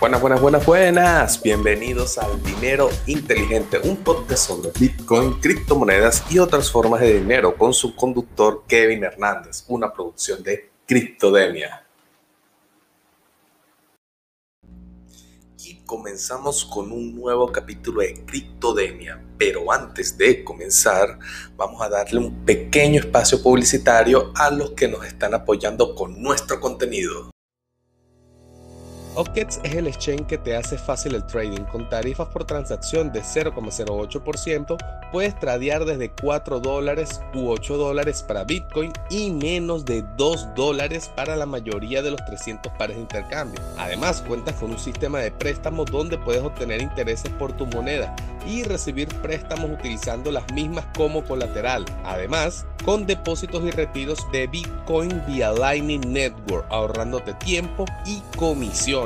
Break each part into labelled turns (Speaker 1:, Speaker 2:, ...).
Speaker 1: Buenas, buenas, buenas, buenas. Bienvenidos al Dinero Inteligente, un podcast sobre Bitcoin, criptomonedas y otras formas de dinero con su conductor Kevin Hernández, una producción de Criptodemia. Y comenzamos con un nuevo capítulo de Criptodemia. Pero antes de comenzar, vamos a darle un pequeño espacio publicitario a los que nos están apoyando con nuestro contenido. Ockets es el exchange que te hace fácil el trading. Con tarifas por transacción de 0,08%, puedes tradear desde 4 dólares u 8 dólares para Bitcoin y menos de 2 dólares para la mayoría de los 300 pares de intercambio. Además, cuentas con un sistema de préstamos donde puedes obtener intereses por tu moneda y recibir préstamos utilizando las mismas como colateral. Además, con depósitos y retiros de Bitcoin vía Lightning Network, ahorrándote tiempo y comisión.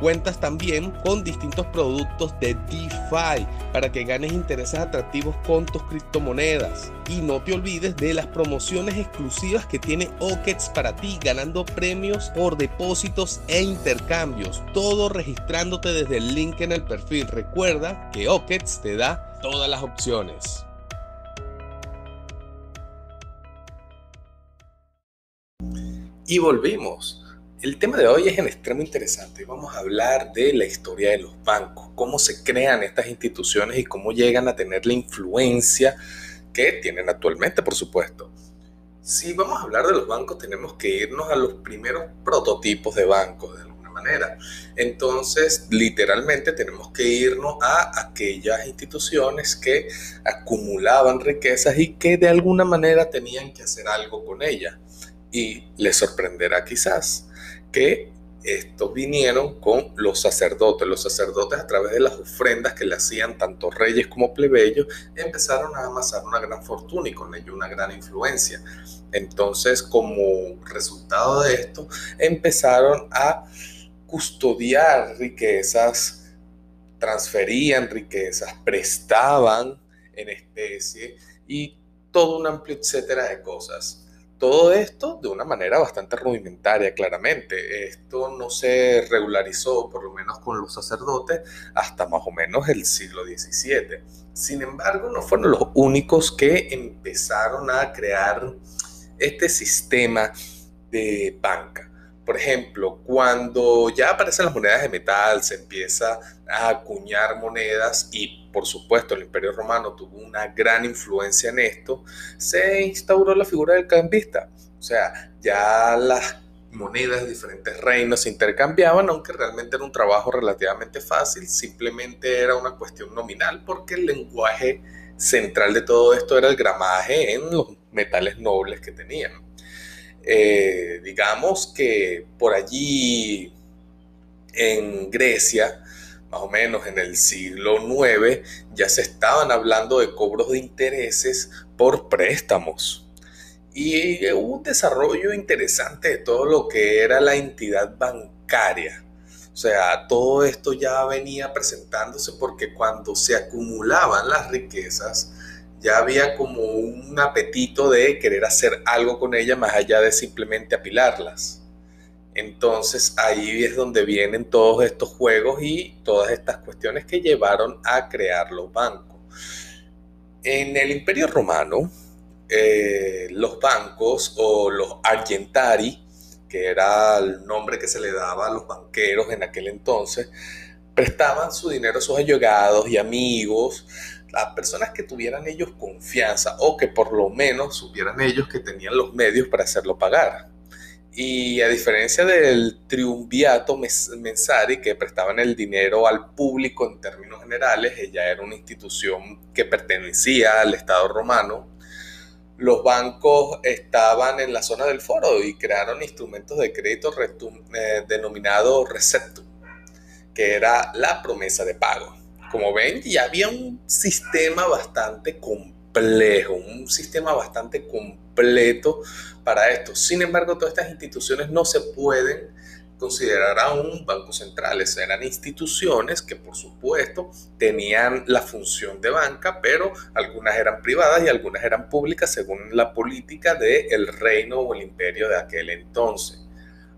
Speaker 1: Cuentas también con distintos productos de DeFi para que ganes intereses atractivos con tus criptomonedas. Y no te olvides de las promociones exclusivas que tiene Ockets para ti, ganando premios por depósitos e intercambios. Todo registrándote desde el link en el perfil. Recuerda que Ockets te da todas las opciones. Y volvimos. El tema de hoy es en extremo interesante. Vamos a hablar de la historia de los bancos, cómo se crean estas instituciones y cómo llegan a tener la influencia que tienen actualmente, por supuesto. Si vamos a hablar de los bancos, tenemos que irnos a los primeros prototipos de bancos, de alguna manera. Entonces, literalmente tenemos que irnos a aquellas instituciones que acumulaban riquezas y que de alguna manera tenían que hacer algo con ellas. Y les sorprenderá quizás que estos vinieron con los sacerdotes. Los sacerdotes a través de las ofrendas que le hacían tanto reyes como plebeyos empezaron a amasar una gran fortuna y con ello una gran influencia. Entonces como resultado de esto empezaron a custodiar riquezas, transferían riquezas, prestaban en especie y todo un amplio etcétera de cosas. Todo esto de una manera bastante rudimentaria, claramente. Esto no se regularizó, por lo menos con los sacerdotes, hasta más o menos el siglo XVII. Sin embargo, no fueron los únicos que empezaron a crear este sistema de banca. Por ejemplo, cuando ya aparecen las monedas de metal, se empieza a acuñar monedas y por supuesto el Imperio Romano tuvo una gran influencia en esto, se instauró la figura del cambista. O sea, ya las monedas de diferentes reinos se intercambiaban, aunque realmente era un trabajo relativamente fácil, simplemente era una cuestión nominal porque el lenguaje central de todo esto era el gramaje en los metales nobles que tenían. Eh, digamos que por allí en Grecia, más o menos en el siglo IX, ya se estaban hablando de cobros de intereses por préstamos. Y hubo un desarrollo interesante de todo lo que era la entidad bancaria. O sea, todo esto ya venía presentándose porque cuando se acumulaban las riquezas, ya había como un apetito de querer hacer algo con ella más allá de simplemente apilarlas. Entonces ahí es donde vienen todos estos juegos y todas estas cuestiones que llevaron a crear los bancos. En el Imperio Romano, eh, los bancos o los argentari, que era el nombre que se le daba a los banqueros en aquel entonces, prestaban su dinero a sus allegados y amigos las personas que tuvieran ellos confianza o que por lo menos supieran ellos que tenían los medios para hacerlo pagar. Y a diferencia del triunviato mensari que prestaban el dinero al público en términos generales, ella era una institución que pertenecía al Estado romano, los bancos estaban en la zona del foro y crearon instrumentos de crédito eh, denominado receptum, que era la promesa de pago como ven, ya había un sistema bastante complejo, un sistema bastante completo para esto. Sin embargo, todas estas instituciones no se pueden considerar aún bancos centrales. Eran instituciones que, por supuesto, tenían la función de banca, pero algunas eran privadas y algunas eran públicas según la política del reino o el imperio de aquel entonces.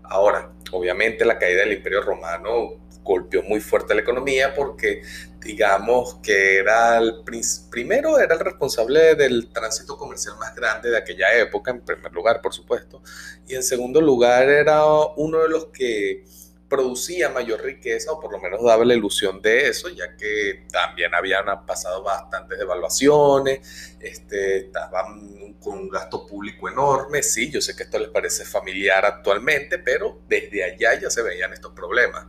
Speaker 1: Ahora, obviamente la caída del Imperio Romano golpeó muy fuerte la economía porque digamos que era el primero era el responsable del tránsito comercial más grande de aquella época, en primer lugar, por supuesto, y en segundo lugar era uno de los que producía mayor riqueza, o por lo menos daba la ilusión de eso, ya que también habían pasado bastantes devaluaciones, este, estaban con un gasto público enorme. Sí, yo sé que esto les parece familiar actualmente, pero desde allá ya se veían estos problemas.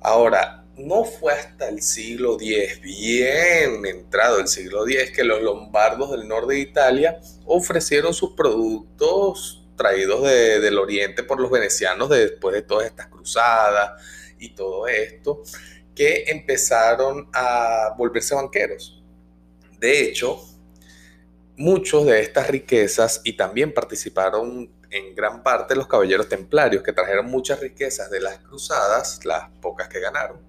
Speaker 1: Ahora, no fue hasta el siglo X, bien entrado el siglo X, que los lombardos del norte de Italia ofrecieron sus productos traídos del oriente por los venecianos después de todas estas cruzadas y todo esto, que empezaron a volverse banqueros. De hecho, muchos de estas riquezas y también participaron en gran parte los caballeros templarios que trajeron muchas riquezas de las cruzadas, las pocas que ganaron,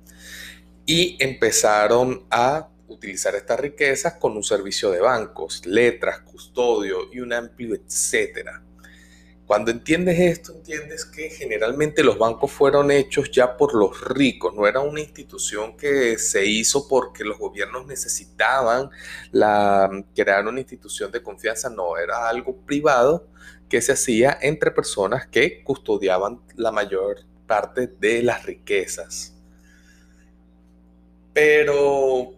Speaker 1: y empezaron a utilizar estas riquezas con un servicio de bancos, letras, custodio y un amplio etcétera. Cuando entiendes esto, entiendes que generalmente los bancos fueron hechos ya por los ricos, no era una institución que se hizo porque los gobiernos necesitaban la, crear una institución de confianza, no, era algo privado que se hacía entre personas que custodiaban la mayor parte de las riquezas. Pero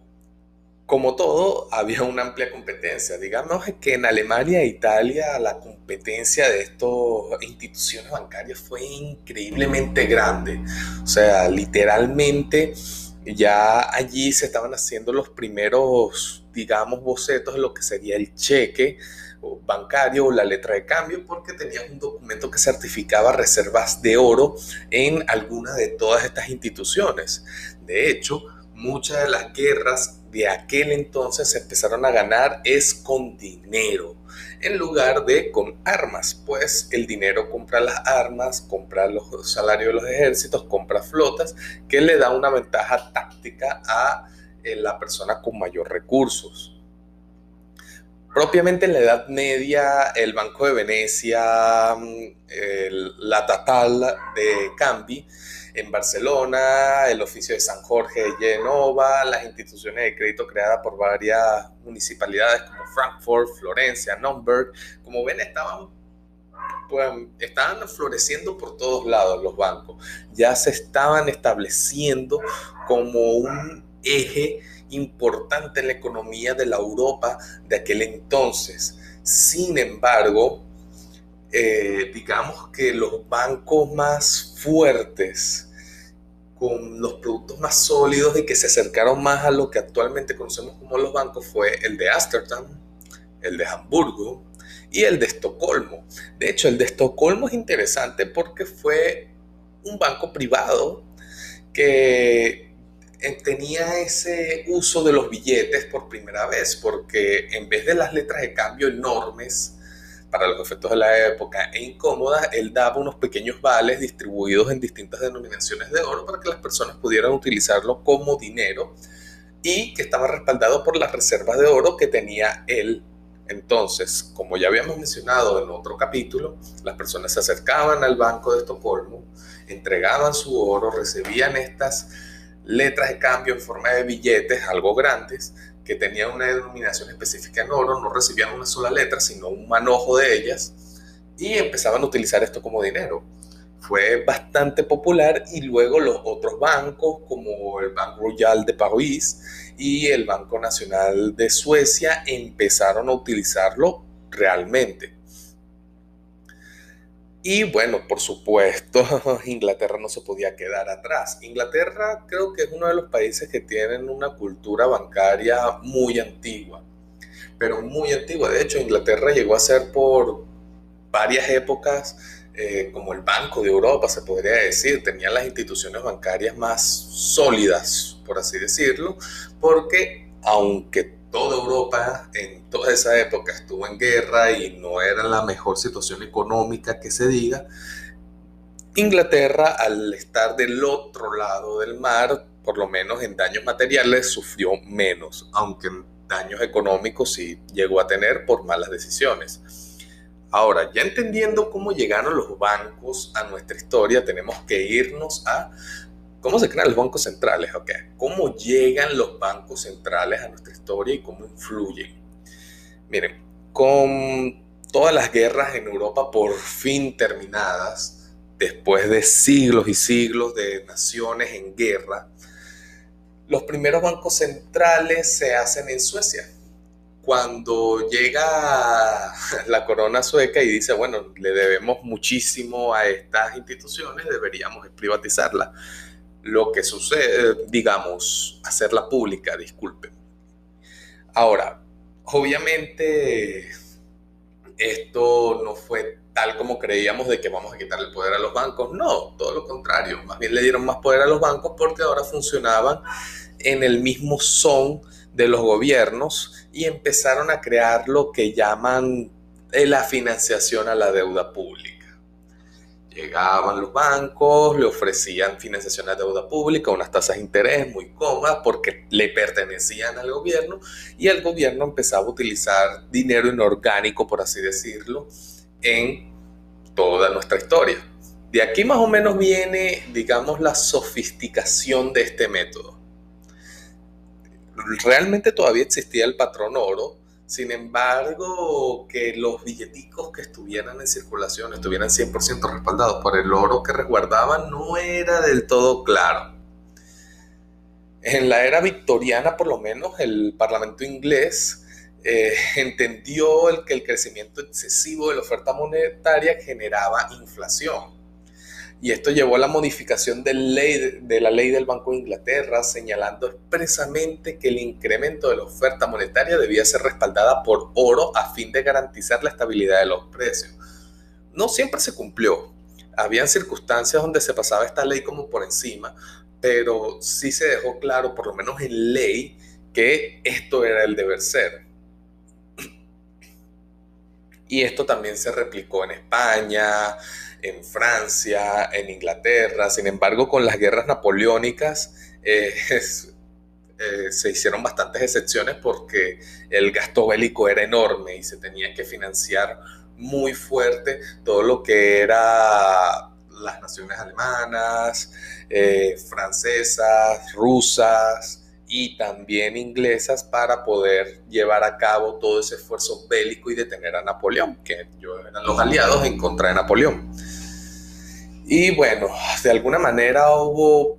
Speaker 1: como todo, había una amplia competencia. Digamos que en Alemania e Italia la competencia de estas instituciones bancarias fue increíblemente grande. O sea, literalmente ya allí se estaban haciendo los primeros, digamos, bocetos de lo que sería el cheque bancario o la letra de cambio porque tenían un documento que certificaba reservas de oro en alguna de todas estas instituciones. De hecho, muchas de las guerras de aquel entonces se empezaron a ganar es con dinero en lugar de con armas, pues el dinero compra las armas, compra los salarios de los ejércitos, compra flotas, que le da una ventaja táctica a eh, la persona con mayor recursos. Propiamente en la Edad Media, el Banco de Venecia, mm, la Tatal de Cambi, en Barcelona, el oficio de San Jorge de Genova, las instituciones de crédito creadas por varias municipalidades como Frankfurt, Florencia, Nürnberg. Como ven, estaban, pues, estaban floreciendo por todos lados los bancos. Ya se estaban estableciendo como un eje importante en la economía de la Europa de aquel entonces. Sin embargo, eh, digamos que los bancos más fuertes, con los productos más sólidos y que se acercaron más a lo que actualmente conocemos como los bancos fue el de Ámsterdam, el de Hamburgo y el de Estocolmo. De hecho, el de Estocolmo es interesante porque fue un banco privado que eh, tenía ese uso de los billetes por primera vez, porque en vez de las letras de cambio enormes, para los efectos de la época e incómoda, él daba unos pequeños vales distribuidos en distintas denominaciones de oro para que las personas pudieran utilizarlo como dinero y que estaba respaldado por las reservas de oro que tenía él. Entonces, como ya habíamos mencionado en otro capítulo, las personas se acercaban al Banco de Estocolmo, entregaban su oro, recibían estas letras de cambio en forma de billetes, algo grandes, que tenían una denominación específica en oro, no recibían una sola letra, sino un manojo de ellas, y empezaban a utilizar esto como dinero. Fue bastante popular y luego los otros bancos, como el Banco Royal de París y el Banco Nacional de Suecia, empezaron a utilizarlo realmente. Y bueno, por supuesto, Inglaterra no se podía quedar atrás. Inglaterra creo que es uno de los países que tienen una cultura bancaria muy antigua, pero muy antigua. De hecho, Inglaterra llegó a ser por varias épocas eh, como el Banco de Europa, se podría decir. Tenía las instituciones bancarias más sólidas, por así decirlo, porque aunque toda Europa en toda esa época estuvo en guerra y no era la mejor situación económica que se diga, Inglaterra al estar del otro lado del mar, por lo menos en daños materiales, sufrió menos, aunque en daños económicos sí llegó a tener por malas decisiones. Ahora, ya entendiendo cómo llegaron los bancos a nuestra historia, tenemos que irnos a cómo se crean los bancos centrales, ¿ok? ¿Cómo llegan los bancos centrales a nuestra historia y cómo influyen? Miren, con todas las guerras en Europa por fin terminadas, después de siglos y siglos de naciones en guerra, los primeros bancos centrales se hacen en Suecia cuando llega la corona sueca y dice, bueno, le debemos muchísimo a estas instituciones, deberíamos privatizarla. Lo que sucede, digamos, hacerla pública, disculpen. Ahora, obviamente esto no fue tal como creíamos de que vamos a quitarle el poder a los bancos. No, todo lo contrario. Más bien le dieron más poder a los bancos porque ahora funcionaban en el mismo son de los gobiernos y empezaron a crear lo que llaman eh, la financiación a la deuda pública. Llegaban los bancos, le ofrecían financiación a deuda pública, unas tasas de interés muy cómodas porque le pertenecían al gobierno y el gobierno empezaba a utilizar dinero inorgánico, por así decirlo, en toda nuestra historia. De aquí más o menos viene, digamos, la sofisticación de este método realmente todavía existía el patrón oro, sin embargo, que los billeticos que estuvieran en circulación estuvieran 100% respaldados por el oro que resguardaban no era del todo claro. En la era victoriana, por lo menos, el Parlamento inglés eh, entendió el que el crecimiento excesivo de la oferta monetaria generaba inflación y esto llevó a la modificación de, la ley del Banco de Inglaterra, señalando expresamente que el incremento de la oferta monetaria debía ser respaldada por oro a fin de garantizar la estabilidad de los precios. No siempre se cumplió. Habían circunstancias donde se pasaba esta ley como por encima, pero sí se dejó claro, por lo menos en ley, que esto era el deber ser. Y esto también se replicó en España, en Francia, en Inglaterra. Sin embargo, con las guerras napoleónicas eh, eh, se hicieron bastantes excepciones porque el gasto bélico era enorme y se tenía que financiar muy fuerte todo lo que era las naciones alemanas, eh, francesas, rusas, y también inglesas para poder llevar a cabo todo ese esfuerzo bélico y detener a Napoleón, que eran los aliados en contra de Napoleón. Y bueno, de alguna manera hubo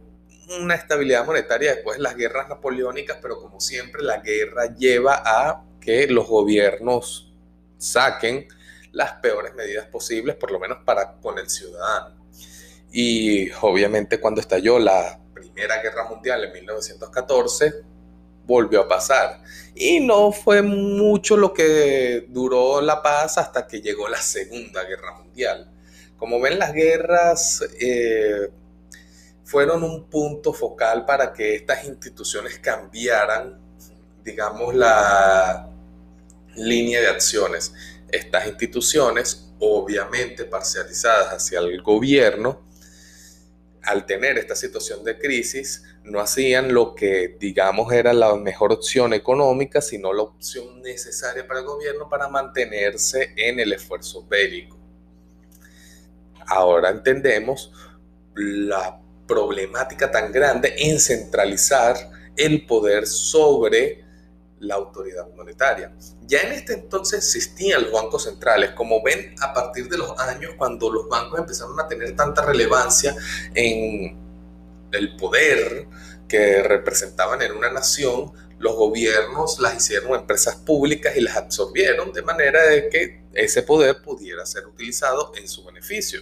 Speaker 1: una estabilidad monetaria después de las guerras napoleónicas, pero como siempre la guerra lleva a que los gobiernos saquen las peores medidas posibles, por lo menos para con el ciudadano. Y obviamente cuando estalló la Primera Guerra Mundial en 1914, volvió a pasar. Y no fue mucho lo que duró la paz hasta que llegó la Segunda Guerra Mundial. Como ven, las guerras eh, fueron un punto focal para que estas instituciones cambiaran, digamos, la línea de acciones. Estas instituciones, obviamente parcializadas hacia el gobierno, al tener esta situación de crisis, no hacían lo que digamos era la mejor opción económica, sino la opción necesaria para el gobierno para mantenerse en el esfuerzo bélico. Ahora entendemos la problemática tan grande en centralizar el poder sobre la autoridad monetaria. Ya en este entonces existían los bancos centrales, como ven a partir de los años cuando los bancos empezaron a tener tanta relevancia en el poder que representaban en una nación, los gobiernos las hicieron empresas públicas y las absorbieron de manera de que ese poder pudiera ser utilizado en su beneficio.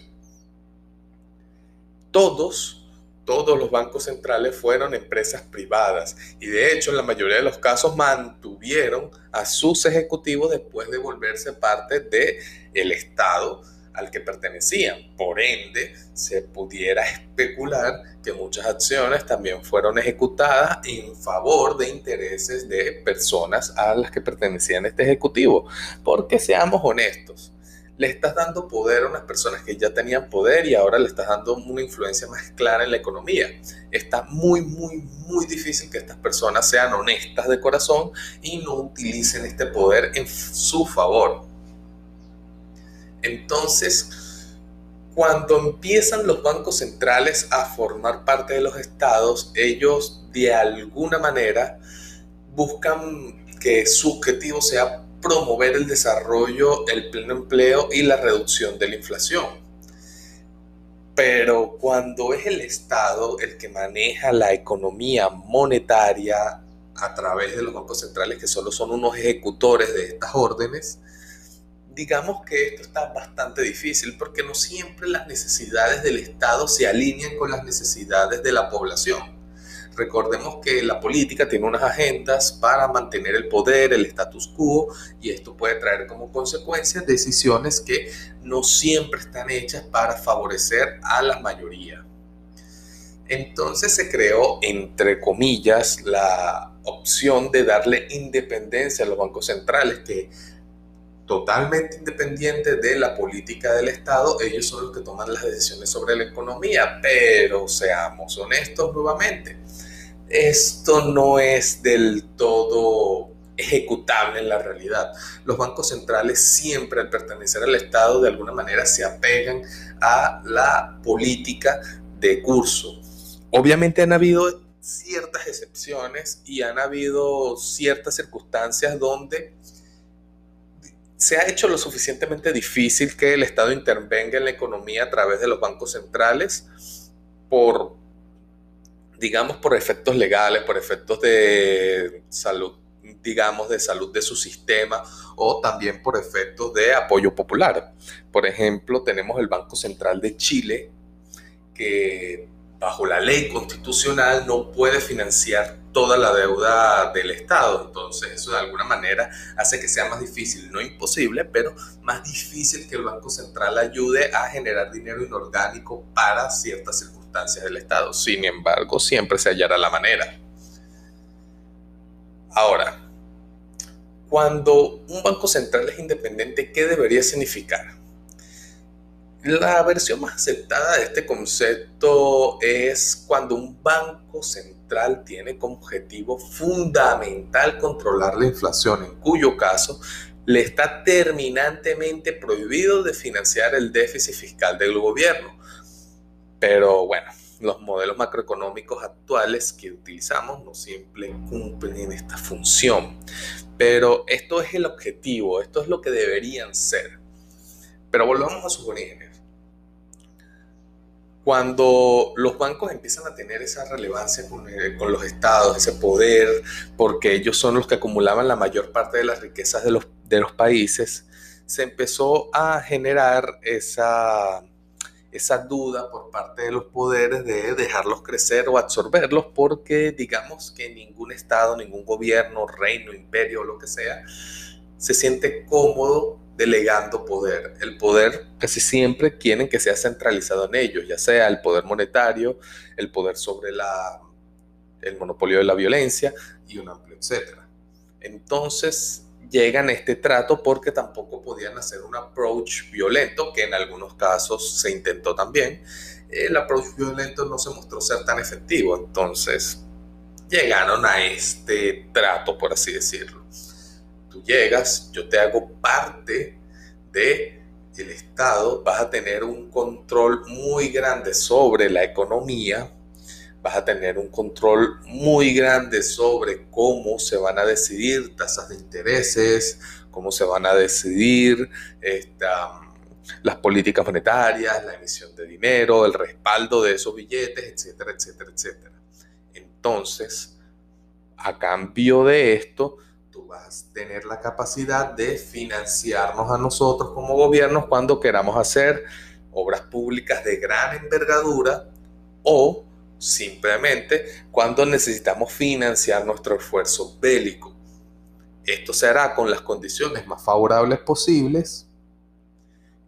Speaker 1: Todos todos los bancos centrales fueron empresas privadas y de hecho en la mayoría de los casos mantuvieron a sus ejecutivos después de volverse parte del el Estado al que pertenecían. Por ende, se pudiera especular que muchas acciones también fueron ejecutadas en favor de intereses de personas a las que pertenecían este ejecutivo. Porque seamos honestos, le estás dando poder a unas personas que ya tenían poder y ahora le estás dando una influencia más clara en la economía. Está muy, muy, muy difícil que estas personas sean honestas de corazón y no utilicen este poder en su favor. Entonces, cuando empiezan los bancos centrales a formar parte de los estados, ellos de alguna manera buscan que su objetivo sea promover el desarrollo, el pleno empleo y la reducción de la inflación. Pero cuando es el Estado el que maneja la economía monetaria a través de los bancos centrales, que solo son unos ejecutores de estas órdenes, digamos que esto está bastante difícil porque no siempre las necesidades del Estado se alinean con las necesidades de la población. Recordemos que la política tiene unas agendas para mantener el poder, el status quo, y esto puede traer como consecuencia decisiones que no siempre están hechas para favorecer a la mayoría. Entonces se creó, entre comillas, la opción de darle independencia a los bancos centrales, que totalmente independientes de la política del Estado, ellos son los que toman las decisiones sobre la economía, pero seamos honestos nuevamente, esto no es del todo ejecutable en la realidad. Los bancos centrales siempre al pertenecer al Estado de alguna manera se apegan a la política de curso. Obviamente han habido ciertas excepciones y han habido ciertas circunstancias donde se ha hecho lo suficientemente difícil que el Estado intervenga en la economía a través de los bancos centrales por digamos, por efectos legales, por efectos de salud, digamos, de salud de su sistema o también por efectos de apoyo popular. Por ejemplo, tenemos el Banco Central de Chile, que bajo la ley constitucional no puede financiar toda la deuda del Estado. Entonces eso de alguna manera hace que sea más difícil, no imposible, pero más difícil que el Banco Central ayude a generar dinero inorgánico para ciertas circunstancias del Estado. Sin embargo, siempre se hallará la manera. Ahora, cuando un banco central es independiente, ¿qué debería significar? La versión más aceptada de este concepto es cuando un banco central tiene como objetivo fundamental controlar la inflación, en cuyo caso le está terminantemente prohibido de financiar el déficit fiscal del gobierno, pero bueno, los modelos macroeconómicos actuales que utilizamos no siempre cumplen esta función. Pero esto es el objetivo, esto es lo que deberían ser. Pero volvamos a sus orígenes. Cuando los bancos empiezan a tener esa relevancia con, eh, los estados, ese poder, porque ellos son los que acumulaban la mayor parte de las riquezas de los, de los países, se empezó a generar esa esa duda por parte de los poderes de dejarlos crecer o absorberlos porque digamos que ningún estado, ningún gobierno, reino, imperio o lo que sea se siente cómodo delegando poder. El poder casi siempre quieren que sea centralizado en ellos, ya sea el poder monetario, el poder sobre la, el monopolio de la violencia y un amplio etcétera. Entonces, llegan a este trato porque tampoco podían hacer un approach violento, que en algunos casos se intentó también. El approach violento no se mostró ser tan efectivo, entonces llegaron a este trato, por así decirlo. Llegas, yo te hago parte de el Estado, vas a tener un control muy grande sobre la economía, vas a tener un control muy grande sobre cómo se van a decidir tasas de intereses, cómo se van a decidir las políticas monetarias, la emisión de dinero, el respaldo de esos billetes, etcétera, etcétera, etcétera. Entonces, a cambio de esto, vas a tener la capacidad de financiarnos a nosotros como gobiernos cuando queramos hacer obras públicas de gran envergadura o simplemente cuando necesitamos financiar nuestro esfuerzo bélico. Esto se hará con las condiciones más favorables posibles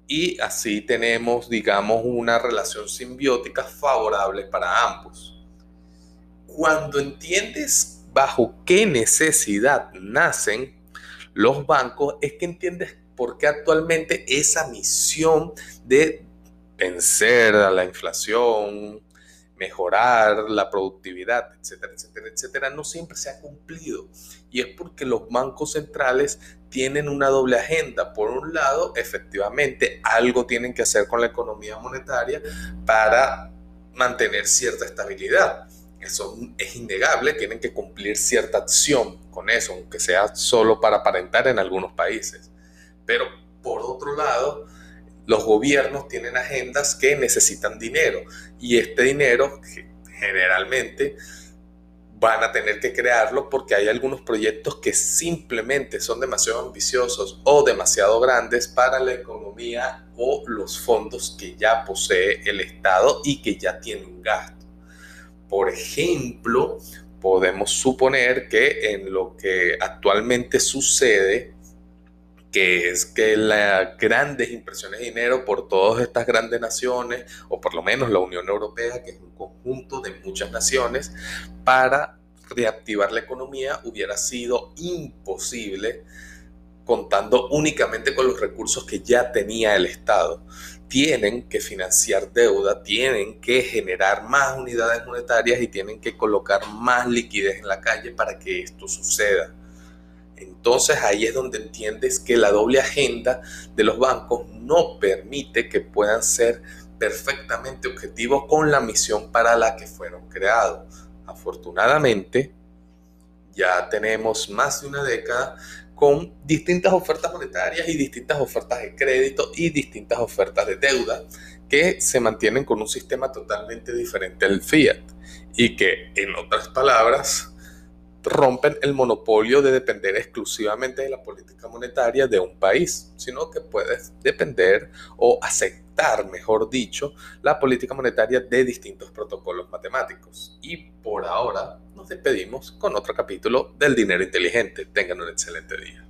Speaker 1: y así tenemos, digamos, una relación simbiótica favorable para ambos. Cuando entiendes bajo qué necesidad nacen los bancos, es que entiendes por qué actualmente esa misión de vencer a la inflación, mejorar la productividad, etcétera, etcétera, etcétera, no siempre se ha cumplido. Y es porque los bancos centrales tienen una doble agenda. Por un lado, efectivamente, algo tienen que hacer con la economía monetaria para mantener cierta estabilidad. Eso es innegable, tienen que cumplir cierta acción con eso, aunque sea solo para aparentar en algunos países. Pero por otro lado, los gobiernos tienen agendas que necesitan dinero y este dinero generalmente van a tener que crearlo porque hay algunos proyectos que simplemente son demasiado ambiciosos o demasiado grandes para la economía o los fondos que ya posee el Estado y que ya tiene un gasto. Por ejemplo, podemos suponer que en lo que actualmente sucede que es que las grandes impresiones de dinero por todas estas grandes naciones, o por lo menos la Unión Europea, que es un conjunto de muchas naciones, para reactivar la economía hubiera sido imposible contando únicamente con los recursos que ya tenía el Estado. Tienen que financiar deuda, tienen que generar más unidades monetarias y tienen que colocar más liquidez en la calle para que esto suceda. Entonces ahí es donde entiendes que la doble agenda de los bancos no permite que puedan ser perfectamente objetivos con la misión para la que fueron creados. Afortunadamente, ya tenemos más de una década con distintas ofertas monetarias y distintas ofertas de crédito y distintas ofertas de deuda que se mantienen con un sistema totalmente diferente al fiat y que, en otras palabras, rompen el monopolio de depender exclusivamente de la política monetaria de un país, sino que puedes depender o aceptar, mejor dicho, la política monetaria de distintos protocolos matemáticos. Y por ahora nos despedimos con otro capítulo del dinero inteligente. Tengan un excelente día.